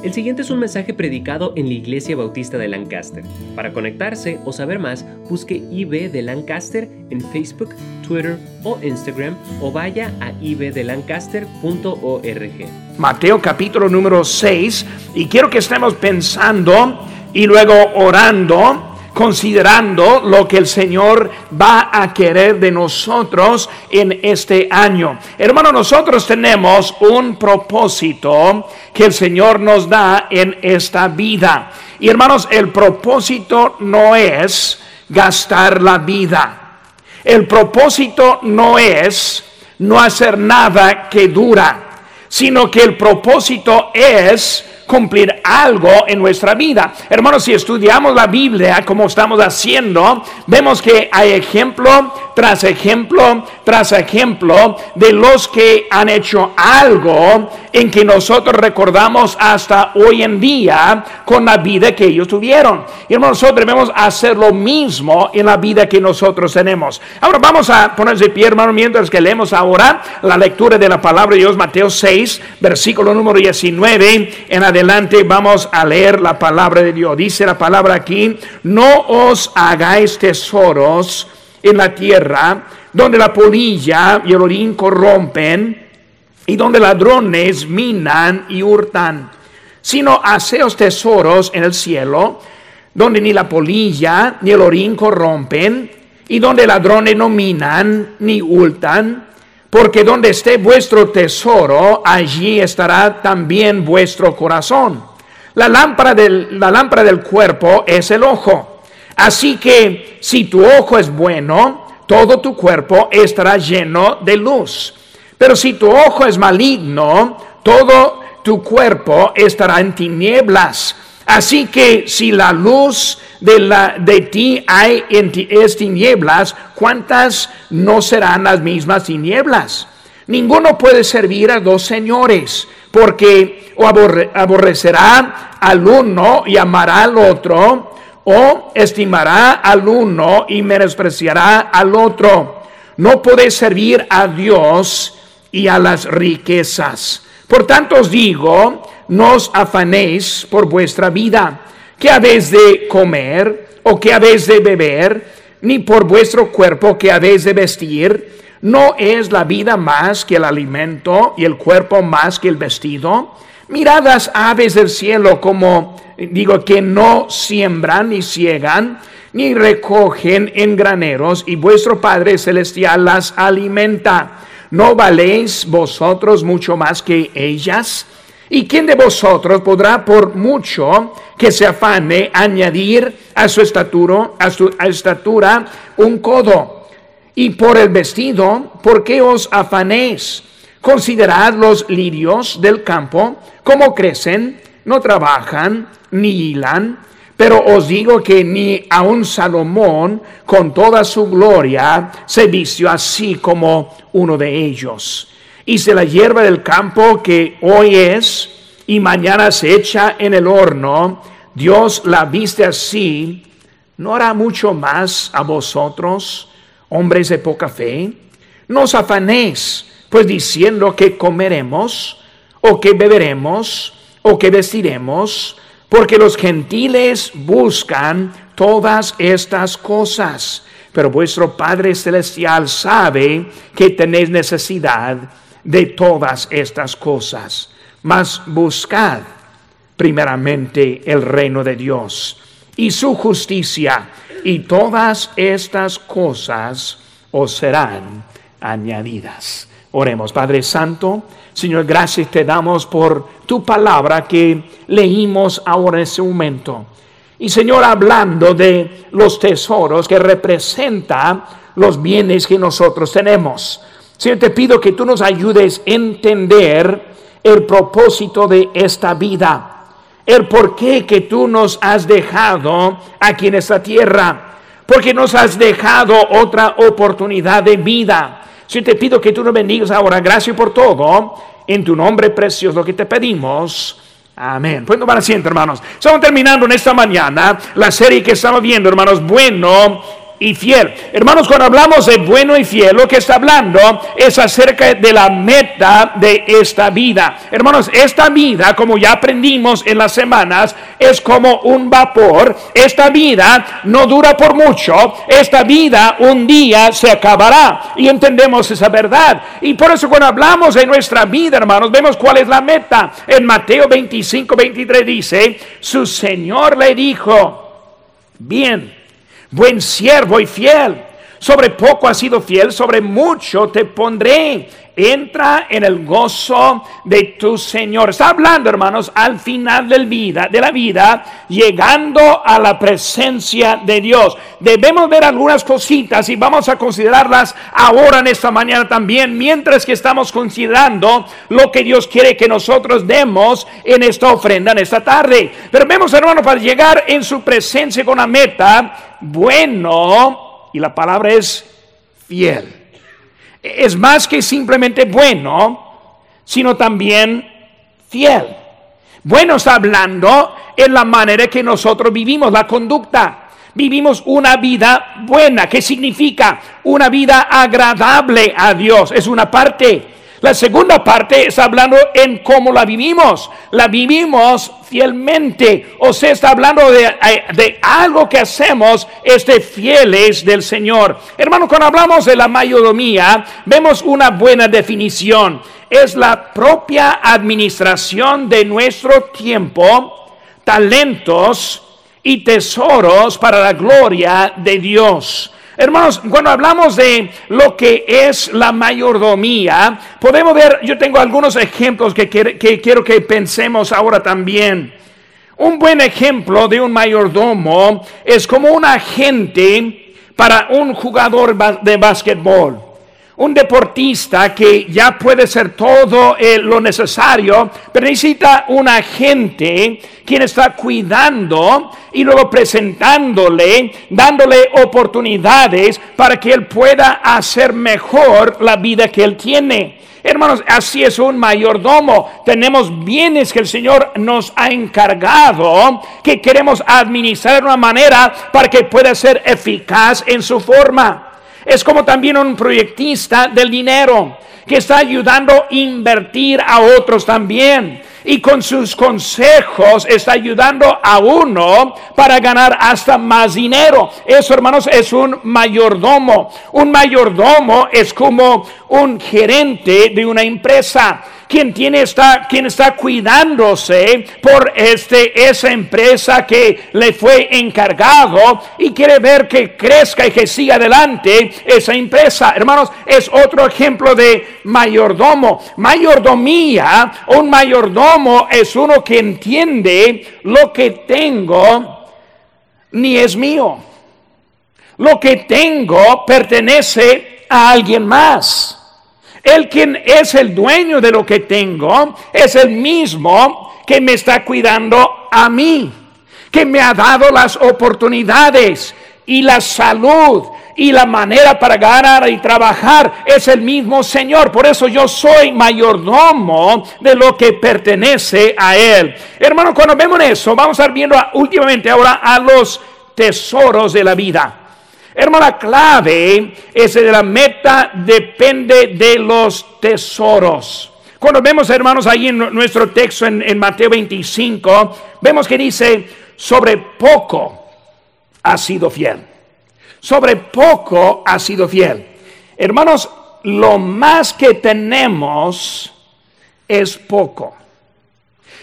El siguiente es un mensaje predicado en la Iglesia Bautista de Lancaster. Para conectarse o saber más, busque IB de Lancaster en Facebook, Twitter o Instagram o vaya a ibdelancaster.org. Mateo capítulo número 6 y quiero que estemos pensando y luego orando considerando lo que el Señor va a querer de nosotros en este año. Hermano, nosotros tenemos un propósito que el Señor nos da en esta vida. Y hermanos, el propósito no es gastar la vida. El propósito no es no hacer nada que dura, sino que el propósito es cumplir algo en nuestra vida. Hermanos, si estudiamos la Biblia como estamos haciendo, vemos que hay ejemplo tras ejemplo tras ejemplo de los que han hecho algo en que nosotros recordamos hasta hoy en día con la vida que ellos tuvieron. Y hermanos, nosotros debemos hacer lo mismo en la vida que nosotros tenemos. Ahora vamos a ponerse de pie, hermano, mientras que leemos ahora la lectura de la palabra de Dios, Mateo 6, versículo número 19 en adelante adelante vamos a leer la palabra de Dios. Dice la palabra aquí, no os hagáis tesoros en la tierra, donde la polilla y el orín corrompen, y donde ladrones minan y hurtan, sino haceos tesoros en el cielo, donde ni la polilla ni el orín corrompen, y donde ladrones no minan ni hurtan, porque donde esté vuestro tesoro, allí estará también vuestro corazón. La lámpara del, la lámpara del cuerpo es el ojo. Así que si tu ojo es bueno, todo tu cuerpo estará lleno de luz. Pero si tu ojo es maligno, todo tu cuerpo estará en tinieblas. Así que si la luz de, la, de ti hay en ti, es tinieblas, ¿cuántas no serán las mismas tinieblas? Ninguno puede servir a dos señores, porque o aborrecerá al uno y amará al otro, o estimará al uno y menospreciará al otro. No puede servir a Dios y a las riquezas. Por tanto os digo, no afanéis por vuestra vida, que habéis de comer o que habéis de beber, ni por vuestro cuerpo que habéis de vestir. ¿No es la vida más que el alimento y el cuerpo más que el vestido? Mirad las aves del cielo como digo que no siembran ni ciegan, ni recogen en graneros, y vuestro Padre Celestial las alimenta. ¿No valéis vosotros mucho más que ellas? ¿Y quién de vosotros podrá por mucho que se afane añadir a su, estatura, a su estatura un codo? Y por el vestido, ¿por qué os afanéis? Considerad los lirios del campo, cómo crecen, no trabajan, ni hilan. Pero os digo que ni aun Salomón, con toda su gloria, se vistió así como uno de ellos y se la hierba del campo que hoy es y mañana se echa en el horno, Dios la viste así, ¿no hará mucho más a vosotros, hombres de poca fe? No os afanéis, pues diciendo que comeremos, o que beberemos, o que vestiremos, porque los gentiles buscan todas estas cosas, pero vuestro Padre Celestial sabe que tenéis necesidad de todas estas cosas, mas buscad primeramente el reino de Dios y su justicia, y todas estas cosas os serán añadidas. Oremos, Padre Santo, Señor, gracias te damos por tu palabra que leímos ahora en ese momento. Y Señor, hablando de los tesoros que representan los bienes que nosotros tenemos. Señor, te pido que tú nos ayudes a entender el propósito de esta vida, el por qué que tú nos has dejado aquí en esta tierra, porque nos has dejado otra oportunidad de vida. Señor, te pido que tú nos bendigas ahora. Gracias por todo. En tu nombre precioso que te pedimos. Amén. Pues van asiento, hermanos. Estamos terminando en esta mañana la serie que estamos viendo, hermanos. Bueno, y fiel. Hermanos, cuando hablamos de bueno y fiel, lo que está hablando es acerca de la meta de esta vida. Hermanos, esta vida, como ya aprendimos en las semanas, es como un vapor. Esta vida no dura por mucho. Esta vida un día se acabará. Y entendemos esa verdad. Y por eso cuando hablamos de nuestra vida, hermanos, vemos cuál es la meta. En Mateo 25, 23 dice, su Señor le dijo, bien buen siervo y fiel. Sobre poco has sido fiel, sobre mucho te pondré. Entra en el gozo de tu Señor. Está hablando, hermanos, al final del vida, de la vida, llegando a la presencia de Dios. Debemos ver algunas cositas y vamos a considerarlas ahora en esta mañana también, mientras que estamos considerando lo que Dios quiere que nosotros demos en esta ofrenda en esta tarde. Pero vemos, hermanos, para llegar en su presencia con la meta, bueno, y la palabra es fiel. Es más que simplemente bueno, sino también fiel. Bueno está hablando en la manera que nosotros vivimos, la conducta. Vivimos una vida buena, que significa una vida agradable a Dios. Es una parte. La segunda parte está hablando en cómo la vivimos. La vivimos fielmente. O sea, está hablando de, de, algo que hacemos este fieles del Señor. Hermano, cuando hablamos de la mayordomía, vemos una buena definición. Es la propia administración de nuestro tiempo, talentos y tesoros para la gloria de Dios. Hermanos, cuando hablamos de lo que es la mayordomía, podemos ver, yo tengo algunos ejemplos que, quiero que pensemos ahora también. Un buen ejemplo de un mayordomo es como un agente para un jugador de básquetbol un deportista que ya puede ser todo eh, lo necesario, pero necesita un agente quien está cuidando y luego presentándole, dándole oportunidades para que él pueda hacer mejor la vida que él tiene. Hermanos, así es un mayordomo. Tenemos bienes que el Señor nos ha encargado, que queremos administrar de una manera para que pueda ser eficaz en su forma. Es como también un proyectista del dinero que está ayudando a invertir a otros también. Y con sus consejos está ayudando a uno para ganar hasta más dinero. Eso, hermanos, es un mayordomo. Un mayordomo es como un gerente de una empresa quien, tiene está, quien está cuidándose por este, esa empresa que le fue encargado y quiere ver que crezca y que siga adelante esa empresa. Hermanos, es otro ejemplo de mayordomo. Mayordomía, un mayordomo es uno que entiende lo que tengo ni es mío. Lo que tengo pertenece a alguien más. El quien es el dueño de lo que tengo es el mismo que me está cuidando a mí, que me ha dado las oportunidades y la salud y la manera para ganar y trabajar es el mismo Señor. Por eso yo soy mayordomo de lo que pertenece a Él. Hermano, cuando vemos eso, vamos a estar viendo últimamente ahora a los tesoros de la vida. Hermana, clave es de la meta depende de los tesoros. Cuando vemos, hermanos, ahí en nuestro texto en Mateo 25, vemos que dice, sobre poco ha sido fiel. Sobre poco ha sido fiel. Hermanos, lo más que tenemos es poco.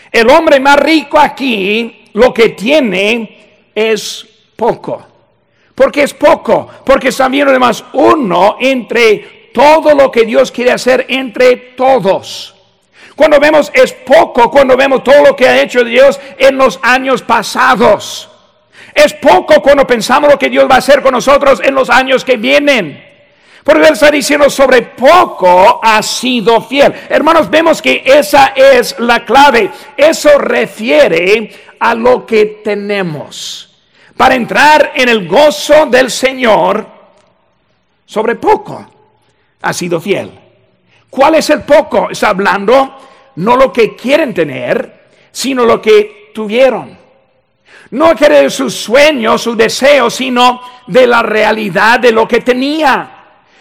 El hombre más rico aquí, lo que tiene es poco. Porque es poco, porque está viendo además uno entre todo lo que Dios quiere hacer entre todos. Cuando vemos es poco, cuando vemos todo lo que ha hecho Dios en los años pasados. Es poco cuando pensamos lo que Dios va a hacer con nosotros en los años que vienen. Porque Él está diciendo sobre poco ha sido fiel. Hermanos, vemos que esa es la clave. Eso refiere a lo que tenemos para entrar en el gozo del Señor, sobre poco ha sido fiel. ¿Cuál es el poco? Está hablando no lo que quieren tener, sino lo que tuvieron. No quiere sus sueños, sus deseos, sino de la realidad de lo que tenía.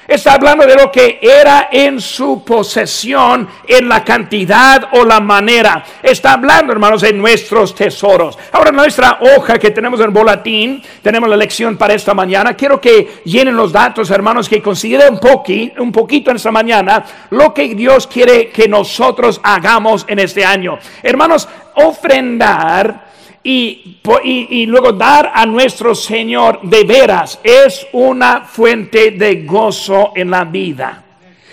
Está hablando de lo que era en su posesión, en la cantidad o la manera. Está hablando, hermanos, de nuestros tesoros. Ahora, nuestra hoja que tenemos en boletín, tenemos la lección para esta mañana. Quiero que llenen los datos, hermanos, que consideren un, poquito, un poquito en esta mañana lo que Dios quiere que nosotros hagamos en este año. Hermanos, ofrendar y, y, luego dar a nuestro Señor de veras es una fuente de gozo en la vida.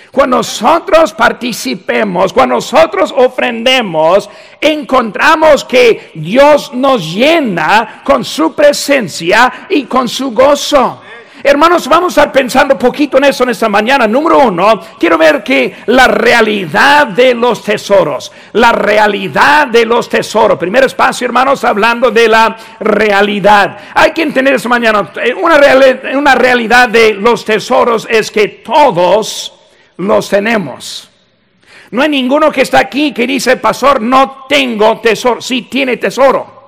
Cuando nosotros participemos, cuando nosotros ofrendemos, encontramos que Dios nos llena con su presencia y con su gozo. Hermanos, vamos a estar pensando poquito en eso en esta mañana. Número uno, quiero ver que la realidad de los tesoros, la realidad de los tesoros. Primer espacio, hermanos, hablando de la realidad. Hay que entender esta mañana, eh, una, una realidad de los tesoros es que todos los tenemos. No hay ninguno que está aquí que dice, pastor, no tengo tesoro. Sí tiene tesoro.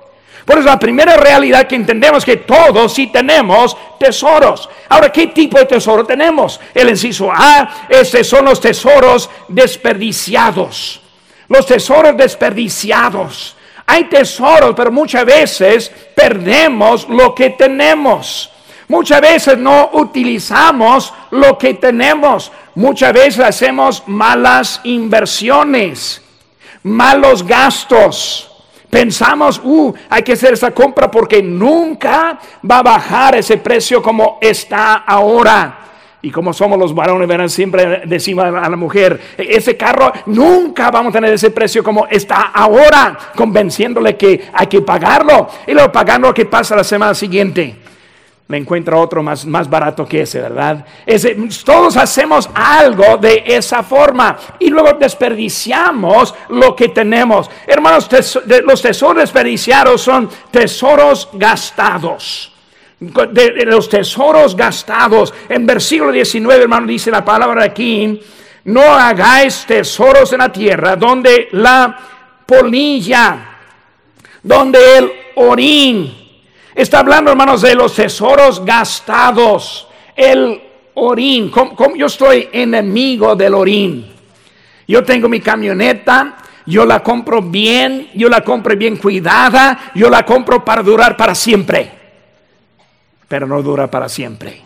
Por eso la primera realidad que entendemos que todos sí tenemos tesoros. Ahora, ¿qué tipo de tesoro tenemos? El inciso A, estos son los tesoros desperdiciados. Los tesoros desperdiciados. Hay tesoros, pero muchas veces perdemos lo que tenemos. Muchas veces no utilizamos lo que tenemos. Muchas veces hacemos malas inversiones, malos gastos. Pensamos, uh, hay que hacer esa compra porque nunca va a bajar ese precio como está ahora. Y como somos los varones, verán, siempre decimos a la mujer, ese carro nunca vamos a tener ese precio como está ahora, convenciéndole que hay que pagarlo. Y luego pagando lo que pasa la semana siguiente me encuentra otro más, más barato que ese, ¿verdad? Todos hacemos algo de esa forma y luego desperdiciamos lo que tenemos. Hermanos, los tesoros desperdiciados son tesoros gastados. Los tesoros gastados. En versículo 19, hermano, dice la palabra aquí, no hagáis tesoros en la tierra donde la polilla, donde el orín, Está hablando, hermanos, de los tesoros gastados. El orín. yo estoy enemigo del orín? Yo tengo mi camioneta, yo la compro bien, yo la compro bien cuidada, yo la compro para durar para siempre. Pero no dura para siempre.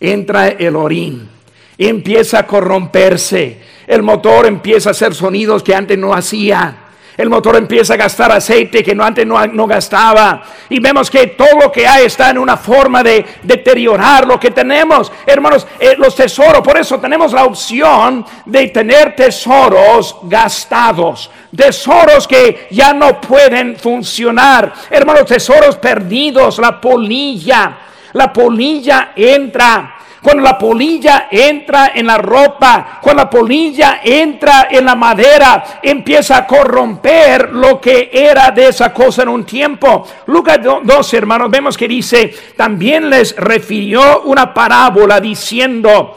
Entra el orín, empieza a corromperse, el motor empieza a hacer sonidos que antes no hacía. El motor empieza a gastar aceite que no, antes no, gastaba. Y vemos que todo lo que hay está en una forma de deteriorar lo que tenemos. Hermanos, eh, los tesoros, por eso tenemos la opción de tener tesoros gastados. Tesoros que ya no pueden funcionar. Hermanos, tesoros perdidos, la polilla. La polilla entra cuando la polilla entra en la ropa, cuando la polilla entra en la madera, empieza a corromper lo que era de esa cosa en un tiempo. Lucas 12, hermanos, vemos que dice, también les refirió una parábola diciendo,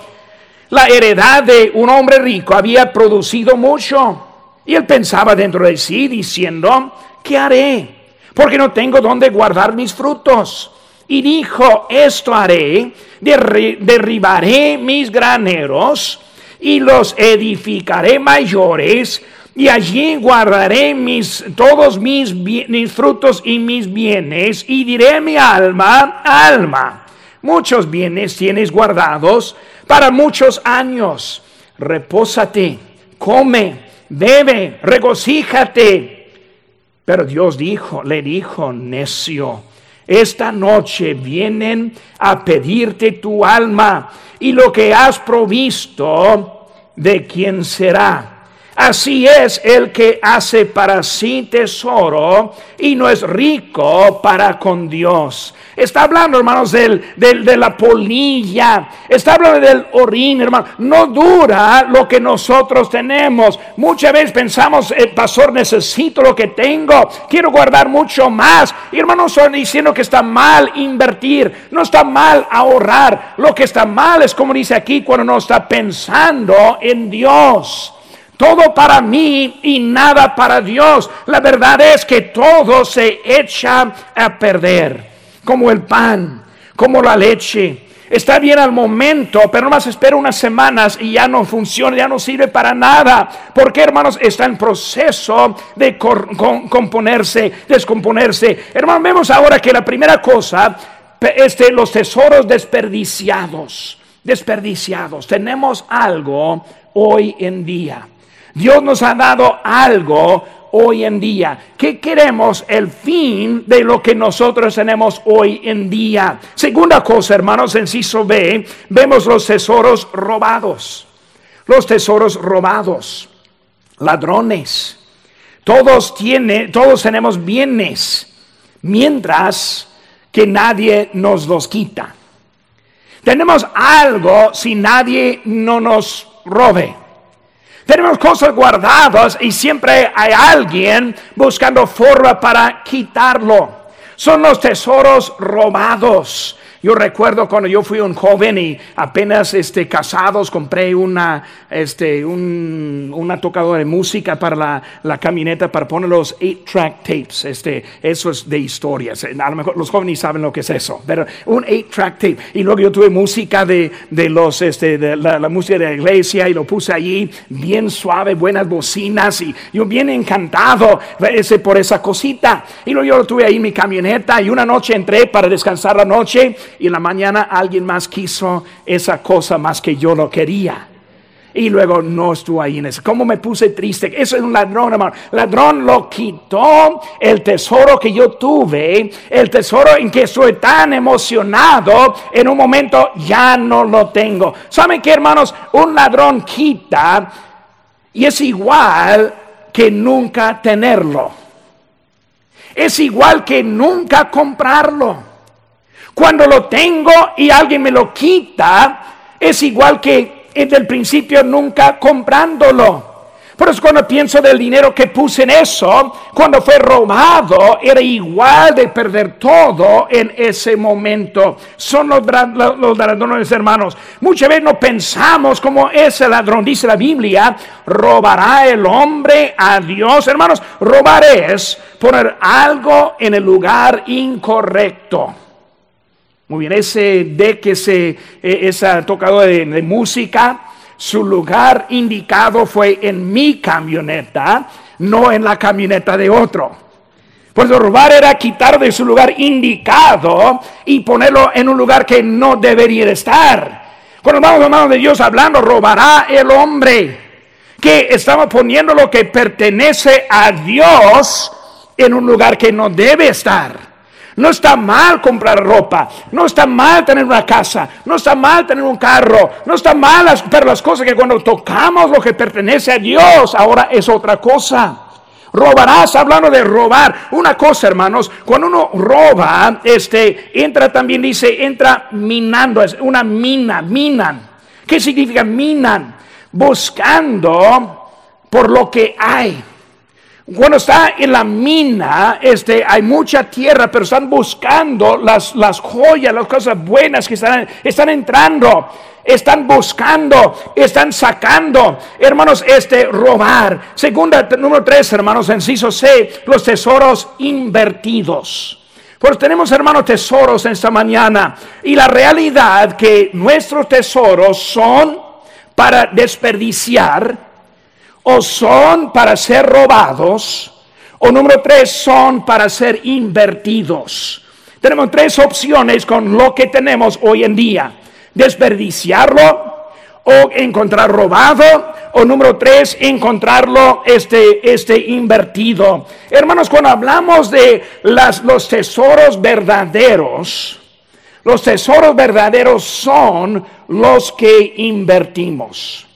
la heredad de un hombre rico había producido mucho. Y él pensaba dentro de sí diciendo, ¿qué haré? Porque no tengo dónde guardar mis frutos. Y dijo, esto haré derribaré mis graneros y los edificaré mayores y allí guardaré mis, todos mis, frutos y mis bienes y diré a mi alma, alma, muchos bienes tienes guardados para muchos años. Repósate, come, bebe, regocíjate. Pero Dios dijo, le dijo, necio esta noche vienen a pedirte tu alma y lo que has provisto, ¿de quién será? Así es el que hace para sí tesoro y no es rico para con Dios. Está hablando, hermanos, del, de la polilla. Está hablando del orín, hermano. No dura lo que nosotros tenemos. Muchas veces pensamos, el pastor, necesito lo que tengo. Quiero guardar mucho más. Y hermanos, estoy diciendo que está mal invertir. No está mal ahorrar. Lo que está mal es como dice aquí, cuando no está pensando en Dios. Todo para mí y nada para Dios. La verdad es que todo se echa a perder, como el pan, como la leche. Está bien al momento, pero no más espera unas semanas y ya no funciona, ya no sirve para nada. Porque hermanos, está en proceso de componerse, descomponerse. Hermanos, vemos ahora que la primera cosa, este, los tesoros desperdiciados, desperdiciados. Tenemos algo hoy en día. Dios nos ha dado algo hoy en día. ¿Qué queremos? El fin de lo que nosotros tenemos hoy en día. Segunda cosa, hermanos, en Ciso B, vemos los tesoros robados. Los tesoros robados. Ladrones. Todos tienen, todos tenemos bienes, mientras que nadie nos los quita. Tenemos algo si nadie no nos robe. Tenemos cosas guardadas y siempre hay alguien buscando forma para quitarlo. Son los tesoros robados. Yo recuerdo cuando yo fui un joven y apenas este, casados compré una, este, un, una tocadora de música para la, la camioneta para poner los 8-track tapes. Este, eso es de historias. A lo mejor los jóvenes saben lo que es eso. Pero un 8-track tape. Y luego yo tuve música de, de los, este, de la, la, música de la iglesia y lo puse allí bien suave, buenas bocinas. Y yo bien encantado ese, por esa cosita. Y luego yo lo tuve ahí en mi camioneta y una noche entré para descansar la noche y en la mañana alguien más quiso esa cosa más que yo lo quería. Y luego no estuvo ahí en eso. ¿Cómo me puse triste? Eso es un ladrón, hermano. Ladrón lo quitó el tesoro que yo tuve, el tesoro en que estoy tan emocionado, en un momento ya no lo tengo. ¿Saben qué, hermanos? Un ladrón quita y es igual que nunca tenerlo. Es igual que nunca comprarlo. Cuando lo tengo y alguien me lo quita, es igual que desde el principio nunca comprándolo. Por eso cuando pienso del dinero que puse en eso, cuando fue robado, era igual de perder todo en ese momento. Son los, los, ladrones, hermanos. Muchas veces no pensamos como ese ladrón. Dice la Biblia, robará el hombre a Dios. Hermanos, robar es poner algo en el lugar incorrecto. Muy bien, ese de que se, e, esa tocadora de, música, su lugar indicado fue en mi camioneta, no en la camioneta de otro. Pues robar era quitar de su lugar indicado y ponerlo en un lugar que no debería de estar. Cuando vamos a mano de Dios hablando, robará el hombre que estaba poniendo lo que pertenece a Dios en un lugar que no debe estar. No está mal comprar ropa, no está mal tener una casa, no está mal tener un carro, no está mal, las, pero las cosas que cuando tocamos lo que pertenece a Dios, ahora es otra cosa. Robarás, hablando de robar. Una cosa, hermanos, cuando uno roba, este, entra también, dice, entra minando, es una mina, minan. ¿Qué significa minan? Buscando por lo que hay. Cuando está en la mina, este, hay mucha tierra, pero están buscando las, las joyas, las cosas buenas que están, están entrando, están buscando, están sacando. Hermanos, este, robar. Segunda, número tres, hermanos, enciso C, los tesoros invertidos. Pues tenemos, hermanos, tesoros en esta mañana. Y la realidad que nuestros tesoros son para desperdiciar o son para ser robados, o número tres, son para ser invertidos. Tenemos tres opciones con lo que tenemos hoy en día. Desperdiciarlo, o encontrar robado, o número tres, encontrarlo este, este invertido. Hermanos, cuando hablamos de las, los tesoros verdaderos, los tesoros verdaderos son los que invertimos.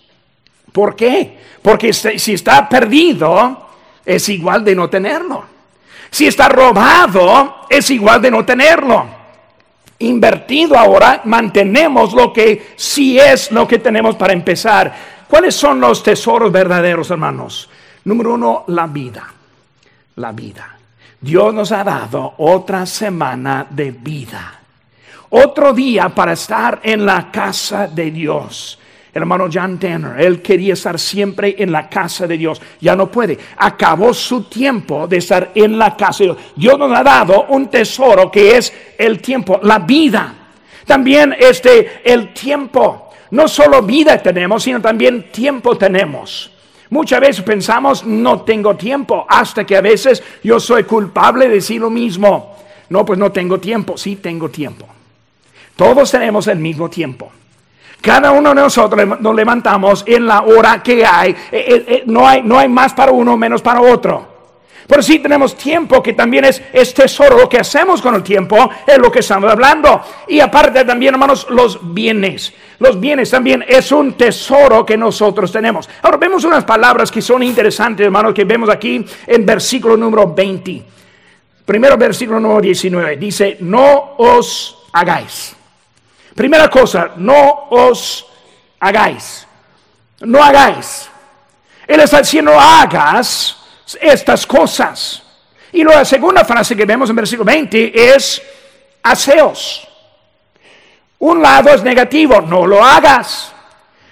¿Por qué? Porque si está perdido, es igual de no tenerlo. Si está robado, es igual de no tenerlo. Invertido ahora, mantenemos lo que sí es lo que tenemos para empezar. ¿Cuáles son los tesoros verdaderos, hermanos? Número uno, la vida. La vida. Dios nos ha dado otra semana de vida. Otro día para estar en la casa de Dios. Hermano John Tanner, él quería estar siempre en la casa de Dios. Ya no puede. Acabó su tiempo de estar en la casa de Dios. Dios nos ha dado un tesoro que es el tiempo, la vida. También este, el tiempo. No solo vida tenemos, sino también tiempo tenemos. Muchas veces pensamos, no tengo tiempo, hasta que a veces yo soy culpable de decir lo mismo. No, pues no tengo tiempo. Sí, tengo tiempo. Todos tenemos el mismo tiempo. Cada uno de nosotros nos levantamos en la hora que hay. Eh, eh, eh, no, hay no hay más para uno, menos para otro. Pero sí tenemos tiempo que también es, es, tesoro. Lo que hacemos con el tiempo es lo que estamos hablando. Y aparte también, hermanos, los bienes. Los bienes también es un tesoro que nosotros tenemos. Ahora vemos unas palabras que son interesantes, hermanos, que vemos aquí en versículo número 20. Primero versículo número 19. Dice, no os hagáis. Primera cosa, no os hagáis. No hagáis. Él está diciendo, hagas estas cosas. Y la segunda frase que vemos en versículo 20 es, haceos. Un lado es negativo, no lo hagas.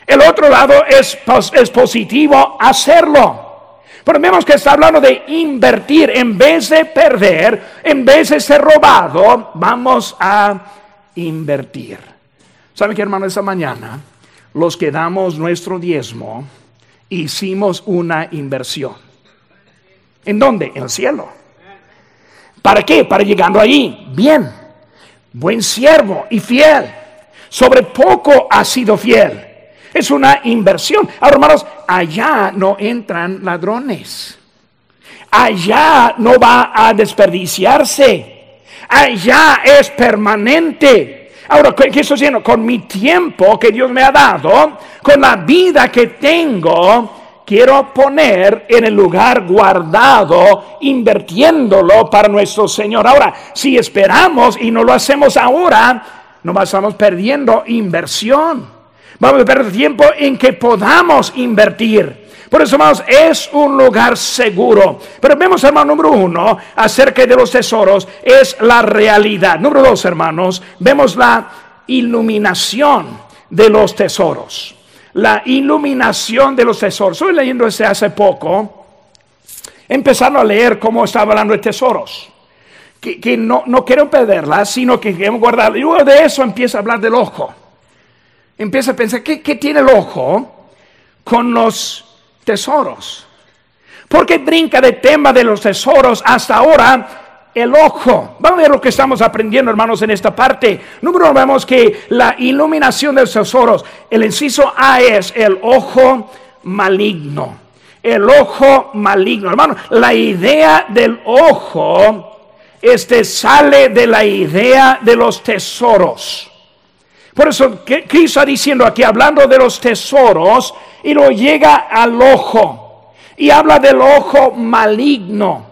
El otro lado es, es positivo, hacerlo. Pero vemos que está hablando de invertir. En vez de perder, en vez de ser robado, vamos a invertir. ¿Sabe qué, hermano? Esta mañana, los que damos nuestro diezmo, hicimos una inversión. ¿En dónde? En el cielo. ¿Para qué? Para llegando ahí. Bien. Buen siervo y fiel. Sobre poco ha sido fiel. Es una inversión. Ahora, hermanos, allá no entran ladrones. Allá no va a desperdiciarse. Allá es permanente. Ahora, ¿qué estoy haciendo? Con mi tiempo que Dios me ha dado, con la vida que tengo, quiero poner en el lugar guardado, invirtiéndolo para nuestro Señor. Ahora, si esperamos y no lo hacemos ahora, no estamos perdiendo inversión. Vamos a perder tiempo en que podamos invertir. Por eso, hermanos, es un lugar seguro. Pero vemos, hermano, número uno, acerca de los tesoros, es la realidad. Número dos, hermanos, vemos la iluminación de los tesoros. La iluminación de los tesoros. Estoy leyendo ese hace poco, empezando a leer cómo estaba hablando de tesoros. Que, no, no quiero perderla, sino que queremos guardarla. Y luego de eso empieza a hablar del ojo. Empieza a pensar, ¿qué, qué tiene el ojo con los tesoros. Porque brinca de tema de los tesoros hasta ahora el ojo. Vamos a ver lo que estamos aprendiendo, hermanos, en esta parte. Número uno, vemos que la iluminación de los tesoros, el inciso A es el ojo maligno. El ojo maligno. Hermano, la idea del ojo este sale de la idea de los tesoros. Por eso, ¿qué está diciendo aquí? Hablando de los tesoros, y lo llega al ojo. Y habla del ojo maligno.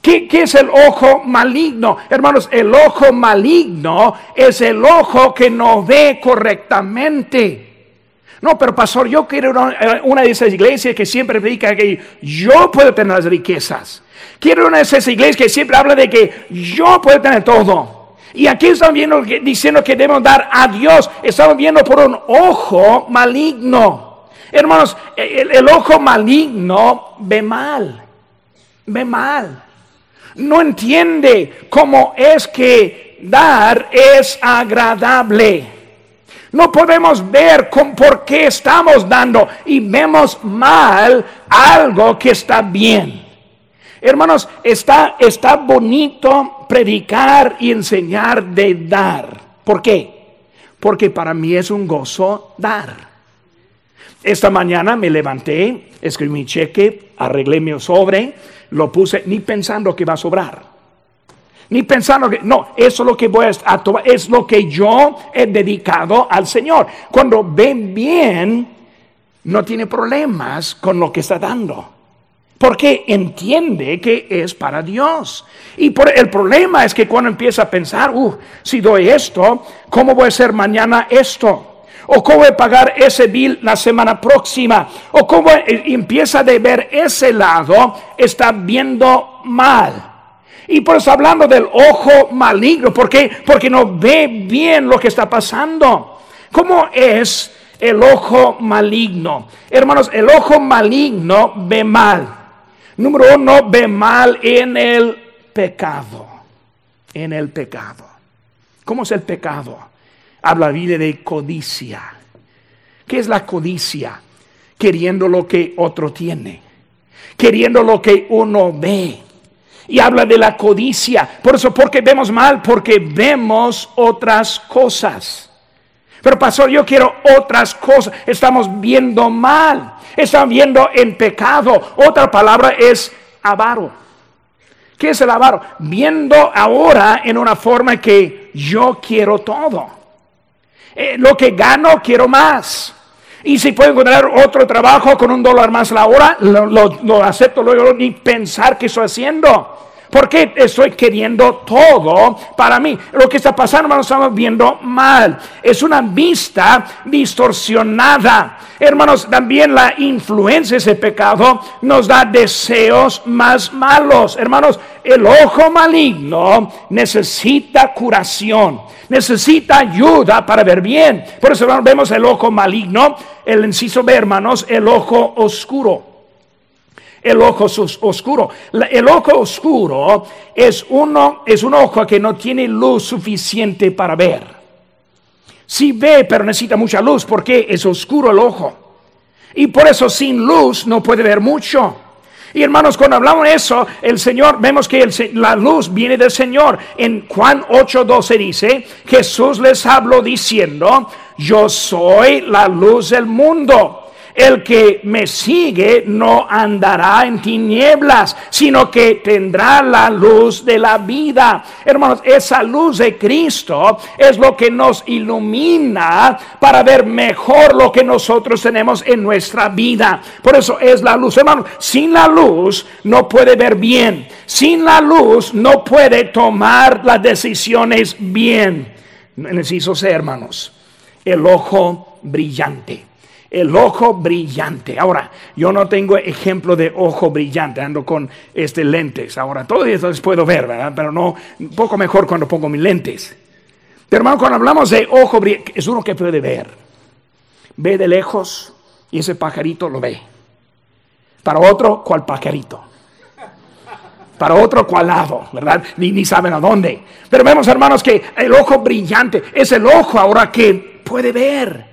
¿Qué, ¿Qué, es el ojo maligno? Hermanos, el ojo maligno es el ojo que no ve correctamente. No, pero pastor, yo quiero una, una de esas iglesias que siempre predica que yo puedo tener las riquezas. Quiero una de esas iglesias que siempre habla de que yo puedo tener todo. Y aquí estamos viendo diciendo que debemos dar a Dios. Estamos viendo por un ojo maligno. Hermanos, el, ojo maligno ve mal, ve mal. No entiende cómo es que dar es agradable. No podemos ver con por qué estamos dando y vemos mal algo que está bien. Hermanos, está, está bonito predicar y enseñar de dar. ¿Por qué? Porque para mí es un gozo dar. Esta mañana me levanté, escribí mi cheque, arreglé mi sobre, lo puse ni pensando que va a sobrar. Ni pensando que, no, eso es lo que voy a tomar, es lo que yo he dedicado al Señor. Cuando ven bien, no tiene problemas con lo que está dando. Porque entiende que es para Dios. Y por, el problema es que cuando empieza a pensar, uh, si doy esto, ¿cómo voy a hacer mañana esto? o cómo voy a pagar ese bill la semana próxima, o cómo empieza a ver ese lado, está viendo mal. Y por eso hablando del ojo maligno, ¿por qué? Porque no ve bien lo que está pasando. ¿Cómo es el ojo maligno. Hermanos, el ojo maligno ve mal. Número uno, ve mal en el pecado. En el pecado. ¿Cómo es el pecado? Habla la Biblia de codicia. ¿Qué es la codicia? Queriendo lo que otro tiene. Queriendo lo que uno ve. Y habla de la codicia. Por eso, porque vemos mal? Porque vemos otras cosas. Pero pastor, yo quiero otras cosas. Estamos viendo mal. Estamos viendo en pecado. Otra palabra es avaro. ¿Qué es el avaro? Viendo ahora en una forma que yo quiero todo. Eh, lo que gano, quiero más. Y si puedo encontrar otro trabajo con un dólar más la hora, lo, lo acepto luego ni pensar que estoy haciendo. ¿Por qué estoy queriendo todo para mí? Lo que está pasando, hermanos, estamos viendo mal. Es una vista distorsionada. Hermanos, también la influencia de ese pecado nos da deseos más malos. Hermanos, el ojo maligno necesita curación, necesita ayuda para ver bien. Por eso hermanos, vemos el ojo maligno, el inciso B, hermanos, el ojo oscuro el ojo oscuro. El ojo oscuro es, uno, es un ojo que no tiene luz suficiente para ver. Si ve, pero necesita mucha luz porque es oscuro el ojo. Y por eso sin luz no puede ver mucho. Y hermanos, cuando hablamos de eso, el Señor, vemos que la luz viene del Señor. En Juan 8:12 dice, Jesús les habló diciendo, yo soy la luz del mundo. El que me sigue no andará en tinieblas, sino que tendrá la luz de la vida. Hermanos, esa luz de Cristo es lo que nos ilumina para ver mejor lo que nosotros tenemos en nuestra vida. Por eso es la luz. Hermanos, sin la luz no puede ver bien. Sin la luz no puede tomar las decisiones bien. Necesito ser, hermanos, el ojo brillante el ojo brillante. Ahora, yo no tengo ejemplo de ojo brillante, ando con este lentes. Ahora, todo eso les puedo ver, ¿verdad? Pero no, un poco mejor cuando pongo mis lentes. Pero hermano, cuando hablamos de ojo brillante, es uno que puede ver. Ve de lejos y ese pajarito lo ve. Para otro, ¿cuál pajarito? Para otro, ¿cuál lado? ¿Verdad? Ni, ni saben a dónde. Pero vemos, hermanos, que el ojo brillante es el ojo ahora que puede ver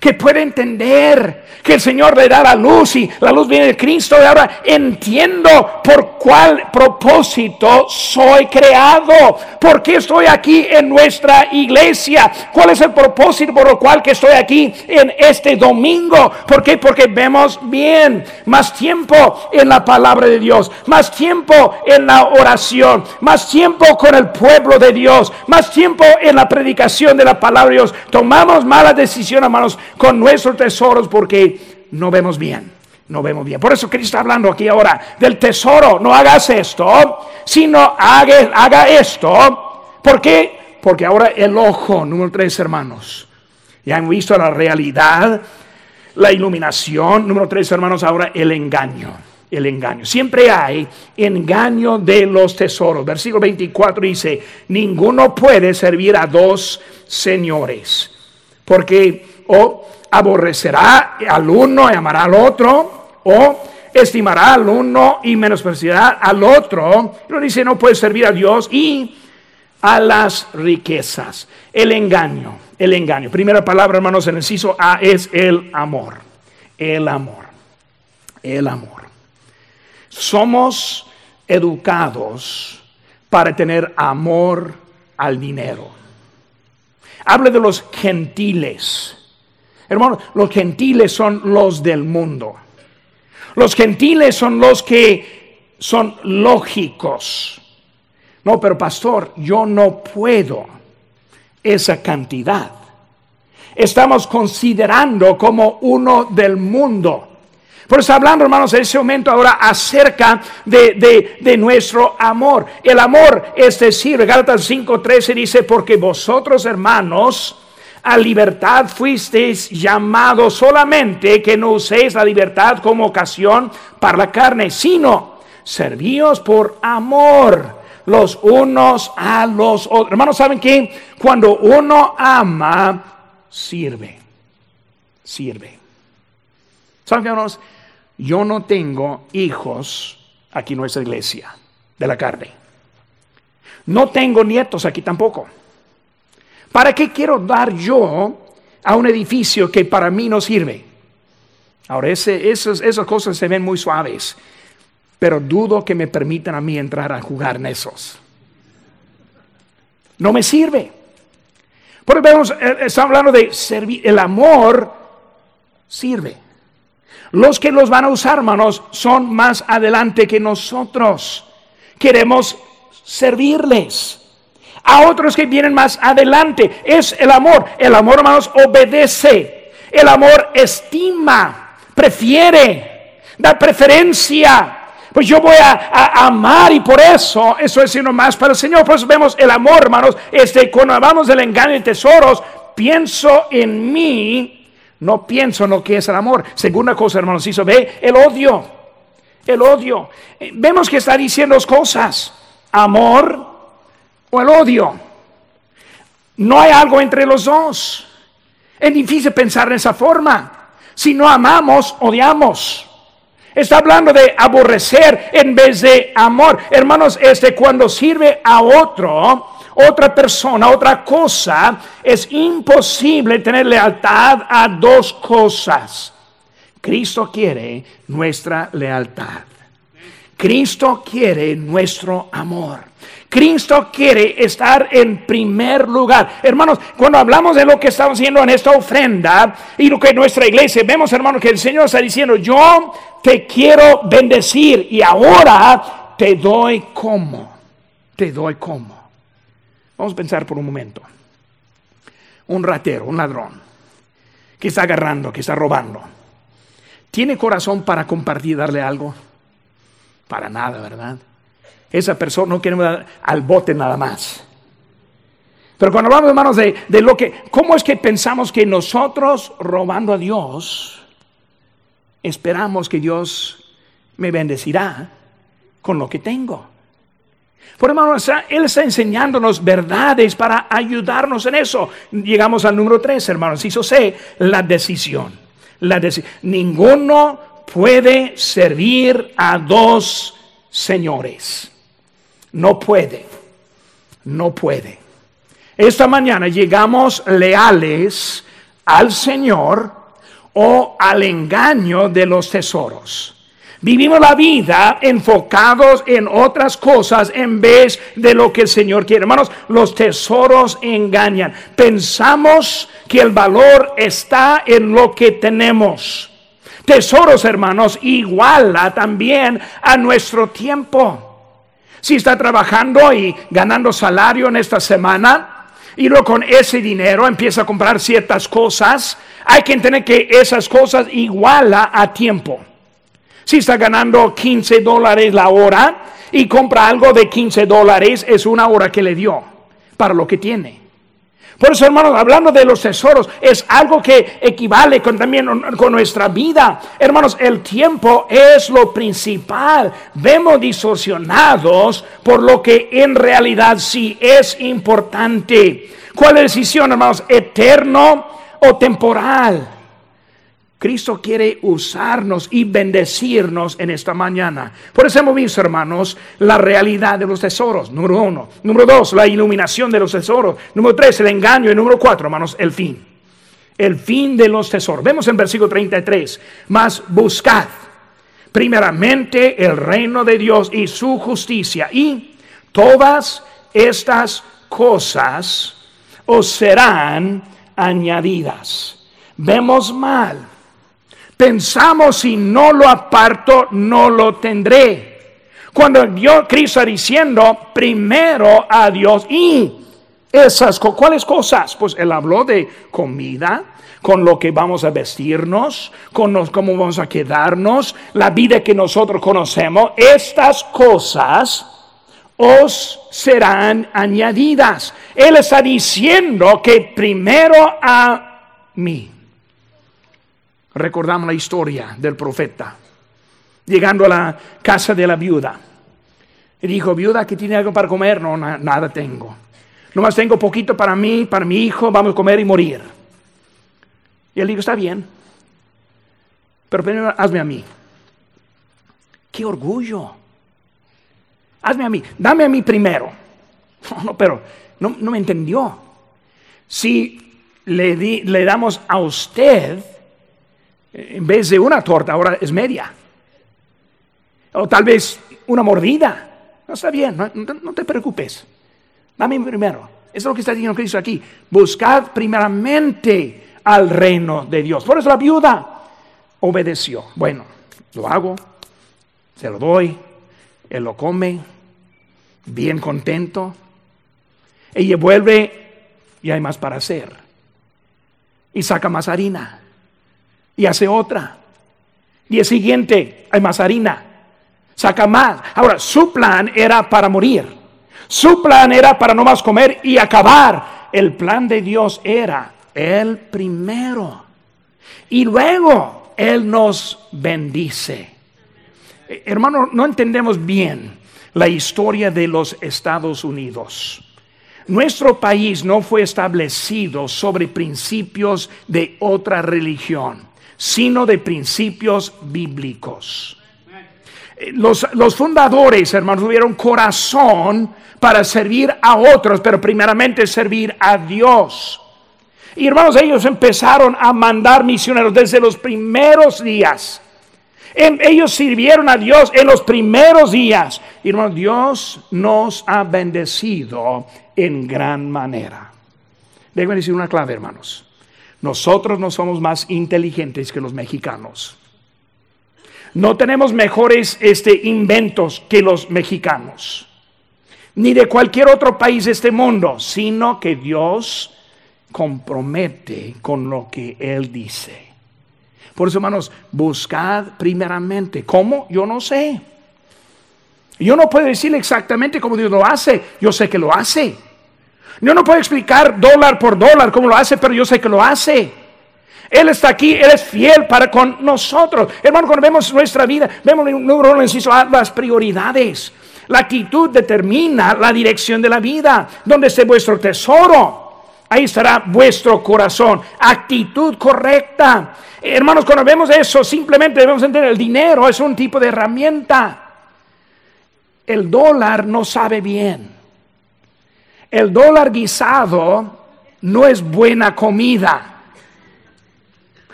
que puede entender que el Señor le da la luz y la luz viene de Cristo. Y ahora entiendo por cuál propósito soy creado, por qué estoy aquí en nuestra iglesia, cuál es el propósito por lo cual que estoy aquí en este domingo, ¿por qué? Porque vemos bien, más tiempo en la palabra de Dios, más tiempo en la oración, más tiempo con el pueblo de Dios, más tiempo en la predicación de la palabra de Dios, tomamos malas decisiones, hermanos, con nuestros tesoros porque no vemos bien. No vemos bien. Por eso Cristo está hablando aquí ahora del tesoro. No hagas esto, sino haga, esto. ¿Por qué? Porque ahora el ojo, número tres, hermanos. Ya han visto la realidad, la iluminación. Número tres, hermanos, ahora el engaño. El engaño. Siempre hay engaño de los tesoros. Versículo 24 dice, ninguno puede servir a dos señores. Porque o aborrecerá al uno y amará al otro, o estimará al uno y menospreciará al otro. Pero dice, no puede servir a Dios y a las riquezas. El engaño, el engaño. Primera palabra, hermanos, en el inciso A es el amor. El amor. El amor. Somos educados para tener amor al dinero. Hable de los gentiles Hermanos, los gentiles son los del mundo. Los gentiles son los que son lógicos. No, pero pastor, yo no puedo esa cantidad. Estamos considerando como uno del mundo. Por eso hablando, hermanos, en ese momento ahora acerca de, de nuestro amor. El amor es decir, Gálatas 5.13 dice, porque vosotros, hermanos, a libertad fuisteis llamados solamente que no uséis la libertad como ocasión para la carne, sino servíos por amor los unos a los otros. Hermanos, ¿saben que Cuando uno ama, sirve. sirve. ¿Saben, hermanos? Yo no tengo hijos aquí en nuestra iglesia de la carne. No tengo nietos aquí tampoco. ¿Para qué quiero dar yo a un edificio que para mí no sirve? Ahora, esas, esas cosas se ven muy suaves, pero dudo que me permitan a mí entrar a jugar en esos. No me sirve. Porque vemos, eh, está hablando de servir. El amor sirve. Los que los van a usar, hermanos, son más adelante que nosotros. Queremos servirles. A otros que vienen más adelante. Es el amor. El amor, hermanos, obedece. El amor estima, prefiere, da preferencia. Pues yo voy a, amar y por eso, eso es sino más para el Señor. Por eso vemos el amor, hermanos. Este, cuando hablamos del engaño y tesoros, pienso en mí, no pienso en lo que es el amor. Segunda cosa, hermanos, hizo, ve el odio. El odio. Vemos que está diciendo dos cosas amor o el odio. No hay algo entre los dos. Es difícil pensar en esa forma. Si no amamos, odiamos. Está hablando de aborrecer en vez de amor. Hermanos, este cuando sirve a otro, otra persona, otra cosa, es imposible tener lealtad a dos cosas. Cristo quiere nuestra lealtad. Cristo quiere nuestro amor. Cristo quiere estar en primer lugar. Hermanos, cuando hablamos de lo que estamos haciendo en esta ofrenda y lo que nuestra iglesia, vemos, hermanos, que el Señor está diciendo, yo te quiero bendecir y ahora te doy como. Te doy como. Vamos a pensar por un momento. Un ratero, un ladrón, que está agarrando, que está robando. ¿Tiene corazón para compartir, darle algo? Para nada, ¿verdad? Esa persona no quiere dar al bote nada más. Pero cuando hablamos, hermanos, de, de lo que, ¿cómo es que pensamos que nosotros robando a Dios, esperamos que Dios me bendecirá con lo que tengo? Por hermano, Él está enseñándonos verdades para ayudarnos en eso. Llegamos al número tres, hermanos. Hizo sé la decisión. La Ninguno puede servir a dos señores. No puede. No puede. Esta mañana llegamos leales al Señor o al engaño de los tesoros. Vivimos la vida enfocados en otras cosas en vez de lo que el Señor quiere. Hermanos, los tesoros engañan. Pensamos que el valor está en lo que tenemos. Tesoros, hermanos, iguala también a nuestro tiempo. Si está trabajando y ganando salario en esta semana y luego con ese dinero empieza a comprar ciertas cosas, hay que entender que esas cosas iguala a tiempo. Si está ganando 15 dólares la hora y compra algo de 15 dólares, es una hora que le dio para lo que tiene. Por eso, hermanos, hablando de los tesoros, es algo que equivale con, también con nuestra vida. Hermanos, el tiempo es lo principal. Vemos distorsionados por lo que en realidad sí es importante. ¿Cuál es la decisión, hermanos? ¿Eterno o temporal? Cristo quiere usarnos y bendecirnos en esta mañana. Por eso hemos visto, hermanos, la realidad de los tesoros. Número uno. Número dos, la iluminación de los tesoros. Número tres, el engaño. Y número cuatro, hermanos, el fin. El fin de los tesoros. Vemos en versículo 33. Más buscad primeramente el reino de Dios y su justicia. Y todas estas cosas os serán añadidas. Vemos mal Pensamos si no lo aparto, no lo tendré. Cuando Dios, Cristo diciendo primero a Dios y esas, ¿cuáles cosas? Pues Él habló de comida, con lo que vamos a vestirnos, con cómo vamos a quedarnos, la vida que nosotros conocemos. Estas cosas os serán añadidas. Él está diciendo que primero a mí recordamos la historia del profeta, llegando a la casa de la viuda. Y dijo, viuda, que tiene algo para comer? No, nada tengo. Nomás tengo poquito para mí, para mi hijo, vamos a comer y morir. Y él dijo, está bien, Pero primero hazme a mí. ¡Qué orgullo! Hazme a mí, dame a mí primero. No, no, pero no, no me entendió. Si le, di, le damos a usted, en vez de una torta, ahora es media. O tal vez una mordida. No está bien, no, te preocupes. Dame primero. Eso es lo que está diciendo Cristo aquí. Buscad primeramente al reino de Dios. Por eso la viuda obedeció. Bueno, lo hago, se lo doy, él lo come, bien contento. Ella vuelve y hay más para hacer. Y saca más harina. Y hace otra. El siguiente, hay más harina. Saca más. Ahora, su plan era para morir. Su plan era para no más comer y acabar. El plan de Dios era el primero. Y luego Él nos bendice. Hermano, no entendemos bien la historia de los Estados Unidos. Nuestro país no fue establecido sobre principios de otra religión, sino de principios bíblicos. Los, los, fundadores, hermanos, tuvieron corazón para servir a otros, pero primeramente servir a Dios. Y hermanos, ellos empezaron a mandar misioneros desde los primeros días ellos sirvieron a Dios en los primeros días. Y hermanos, Dios nos ha bendecido en gran manera. Déjenme decir una clave, hermanos. Nosotros no somos más inteligentes que los mexicanos. No tenemos mejores este, inventos que los mexicanos, ni de cualquier otro país de este mundo, sino que Dios compromete con lo que Él dice. Por eso, hermanos, buscad primeramente. ¿Cómo? Yo no sé. Yo no puedo decirle exactamente cómo Dios lo hace. Yo sé que lo hace. Yo no puedo explicar dólar por dólar cómo lo hace, pero yo sé que lo hace. Él está aquí, Él es fiel para con nosotros. Hermano, cuando vemos nuestra vida, vemos inciso las prioridades. La actitud determina la dirección de la vida. ¿Dónde esté vuestro tesoro? Ahí estará vuestro corazón. Actitud correcta. Hermanos, cuando vemos eso, simplemente debemos entender, el dinero es un tipo de herramienta. El dólar no sabe bien. El dólar guisado no es buena comida.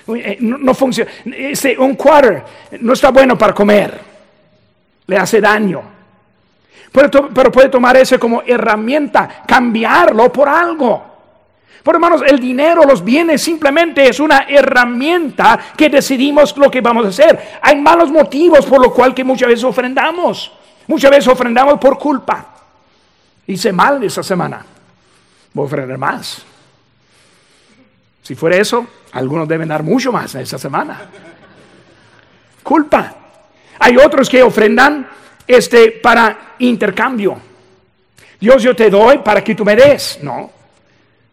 Eh, no, funciona. un quarter no está bueno para comer. Le hace daño. pero puede tomar ese como herramienta, cambiarlo por algo. Por hermanos, el dinero, los bienes, simplemente es una herramienta que decidimos lo que vamos a hacer. Hay malos motivos por lo cual que muchas veces ofrendamos. Muchas veces ofrendamos por culpa. Hice mal esta semana. Voy a ofrendar más. Si fuera eso, algunos deben dar mucho más esta semana. Culpa. Hay otros que ofrendan este para intercambio. Dios yo te doy para que tú me des. No,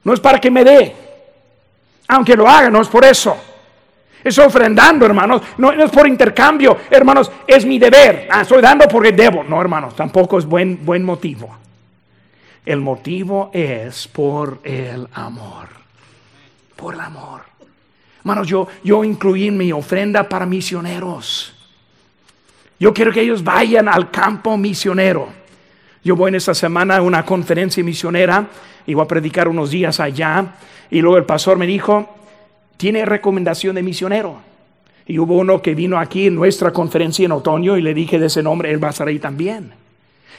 no es para que me dé. Aunque lo haga, no es por eso. Es ofrendando, hermanos. No, es por intercambio, hermanos. Es mi deber. Ah, estoy dando porque debo. No, hermanos, tampoco es buen, buen motivo. El motivo es por el amor. Por el amor. Hermanos, yo, yo incluí en mi ofrenda para misioneros. Yo quiero que ellos vayan al campo misionero. Yo voy en esta semana a una conferencia misionera y voy a predicar unos días allá. Y luego el pastor me dijo, ¿tiene recomendación de misionero? Y hubo uno que vino aquí en nuestra conferencia en otoño y le dije de ese nombre, él va a estar ahí también.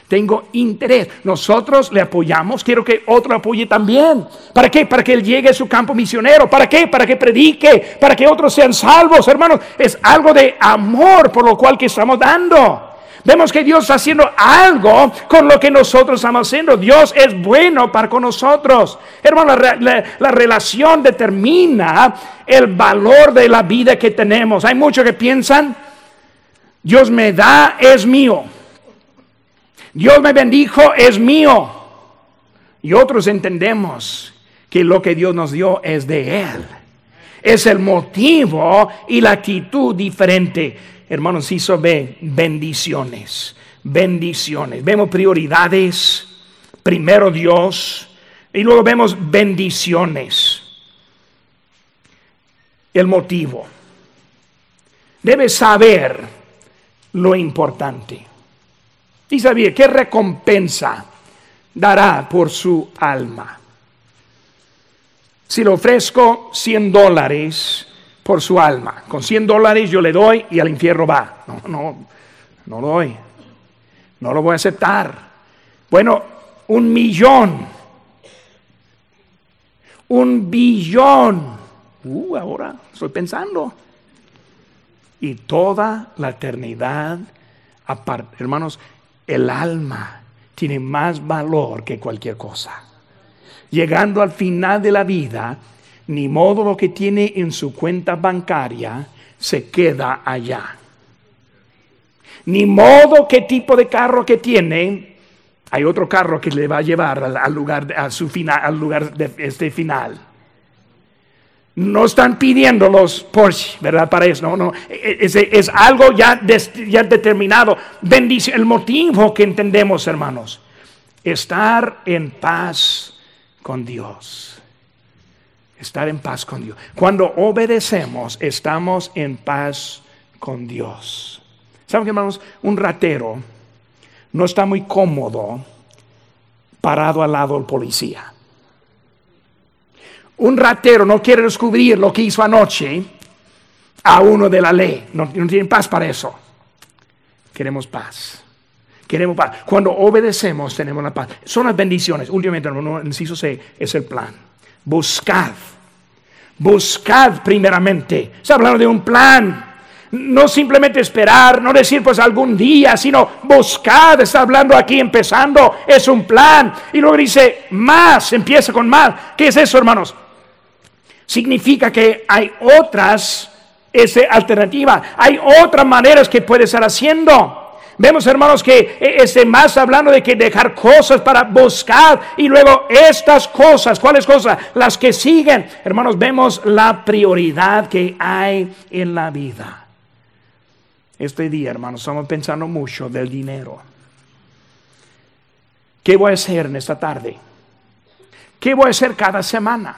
Tengo interés. Nosotros le apoyamos. Quiero que otro apoye también. ¿Para qué? Para que él llegue a su campo misionero. ¿Para qué? Para que predique. Para que otros sean salvos, hermanos. Es algo de amor por lo cual que estamos dando. Vemos que Dios está haciendo algo con lo que nosotros estamos haciendo. Dios es bueno para con nosotros. Hermano, la, relación determina el valor de la vida que tenemos. Hay muchos que piensan, Dios me da, es mío. Dios me bendijo, es mío. Y otros entendemos que lo que Dios nos dio es de Él. Es el motivo y la actitud diferente hermanos, hizo ve bendiciones, bendiciones. Vemos prioridades, primero Dios, y luego vemos bendiciones. El motivo. debe saber lo importante. Y sabía qué recompensa dará por su alma. Si le ofrezco 100 dólares por su alma, con 100 dólares yo le doy y al infierno va. No, no, no lo doy. No lo voy a aceptar. Bueno, un millón. Un billón. Uh, ahora estoy pensando. Y toda la eternidad, hermanos, el alma tiene más valor que cualquier cosa. Llegando al final de la vida, ni modo lo que tiene en su cuenta bancaria se queda allá. Ni modo qué tipo de carro que tiene, hay otro carro que le va a llevar al, lugar, a su final, al lugar de este final. No están pidiendo los Porsche, ¿verdad? Para eso, no, no. Es, es algo ya, ya determinado. Bendice el motivo que entendemos, hermanos. Estar en paz con Dios. Estar en paz con Dios. Cuando obedecemos, estamos en paz con Dios. ¿Saben qué, hermanos? Un ratero no está muy cómodo parado al lado del policía. Un ratero no quiere descubrir lo que hizo anoche a uno de la ley. No, no tienen paz para eso. Queremos paz. Queremos paz. Cuando obedecemos tenemos la paz. Son las bendiciones. Últimamente, no, inciso C es el plan. Buscad. Buscad primeramente. Está hablando de un plan. No simplemente esperar, no decir pues algún día, sino buscad. Está hablando aquí empezando. Es un plan. Y luego dice más. Empieza con más. ¿Qué es eso, hermanos? Significa que hay otras ese, alternativas, hay otras maneras que puede estar haciendo. Vemos, hermanos, que este más hablando de que dejar cosas para buscar y luego estas cosas, ¿cuáles cosas? Las que siguen. Hermanos, vemos la prioridad que hay en la vida. Este día, hermanos, estamos pensando mucho del dinero. ¿Qué voy a hacer en esta tarde? ¿Qué voy a hacer cada semana?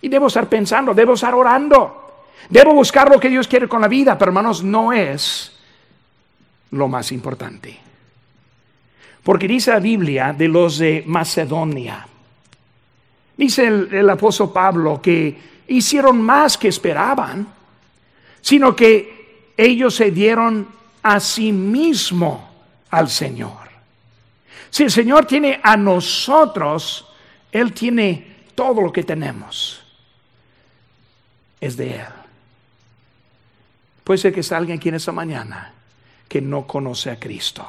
Y debo estar pensando, debo estar orando. Debo buscar lo que Dios quiere con la vida, pero hermanos, no es lo más importante. Porque dice la Biblia de los de Macedonia. Dice el, apóstol Pablo que hicieron más que esperaban, sino que ellos se dieron a sí mismo al Señor. Si el Señor tiene a nosotros, Él tiene todo lo que tenemos es de Él. Puede ser que salga alguien aquí en esta mañana que no conoce a Cristo.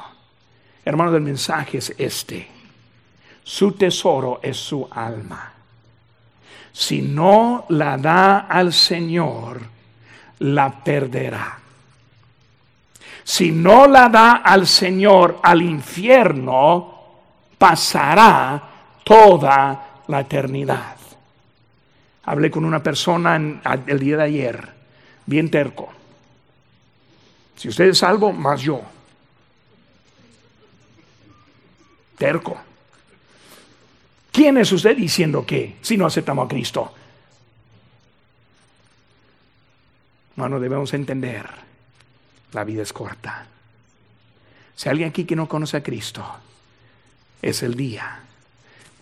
Hermano, el mensaje es este. Su tesoro es su alma. Si no la da al Señor, la perderá. Si no la da al Señor, al infierno, pasará toda la eternidad. Hablé con una persona el día de ayer, bien terco. Si usted es salvo, más yo. Terco. ¿Quién es usted diciendo que si no aceptamos a Cristo? Hermano, debemos entender, la vida es corta. Si hay alguien aquí que no conoce a Cristo, es el día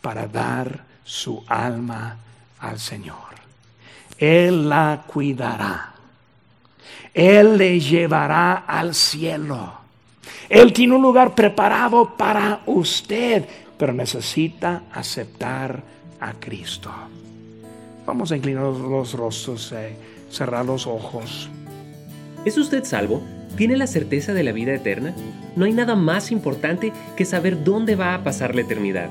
para dar su alma al Señor. Él la cuidará. Él le llevará al cielo. Él tiene un lugar preparado para usted, pero necesita aceptar a Cristo. Vamos a inclinar los rostros, eh, cerrar los ojos. ¿Es usted salvo? ¿Tiene la certeza de la vida eterna? No hay nada más importante que saber dónde va a pasar la eternidad.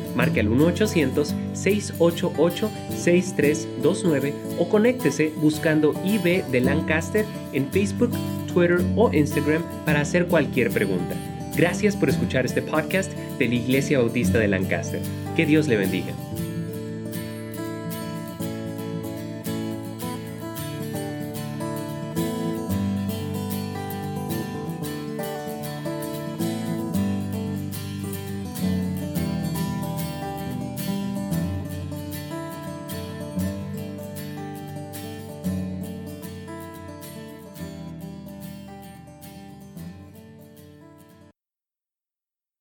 Marque al 1-800-688-6329 o conéctese buscando IB de Lancaster en Facebook, Twitter o Instagram para hacer cualquier pregunta. Gracias por escuchar este podcast de la Iglesia Bautista de Lancaster. Que Dios le bendiga.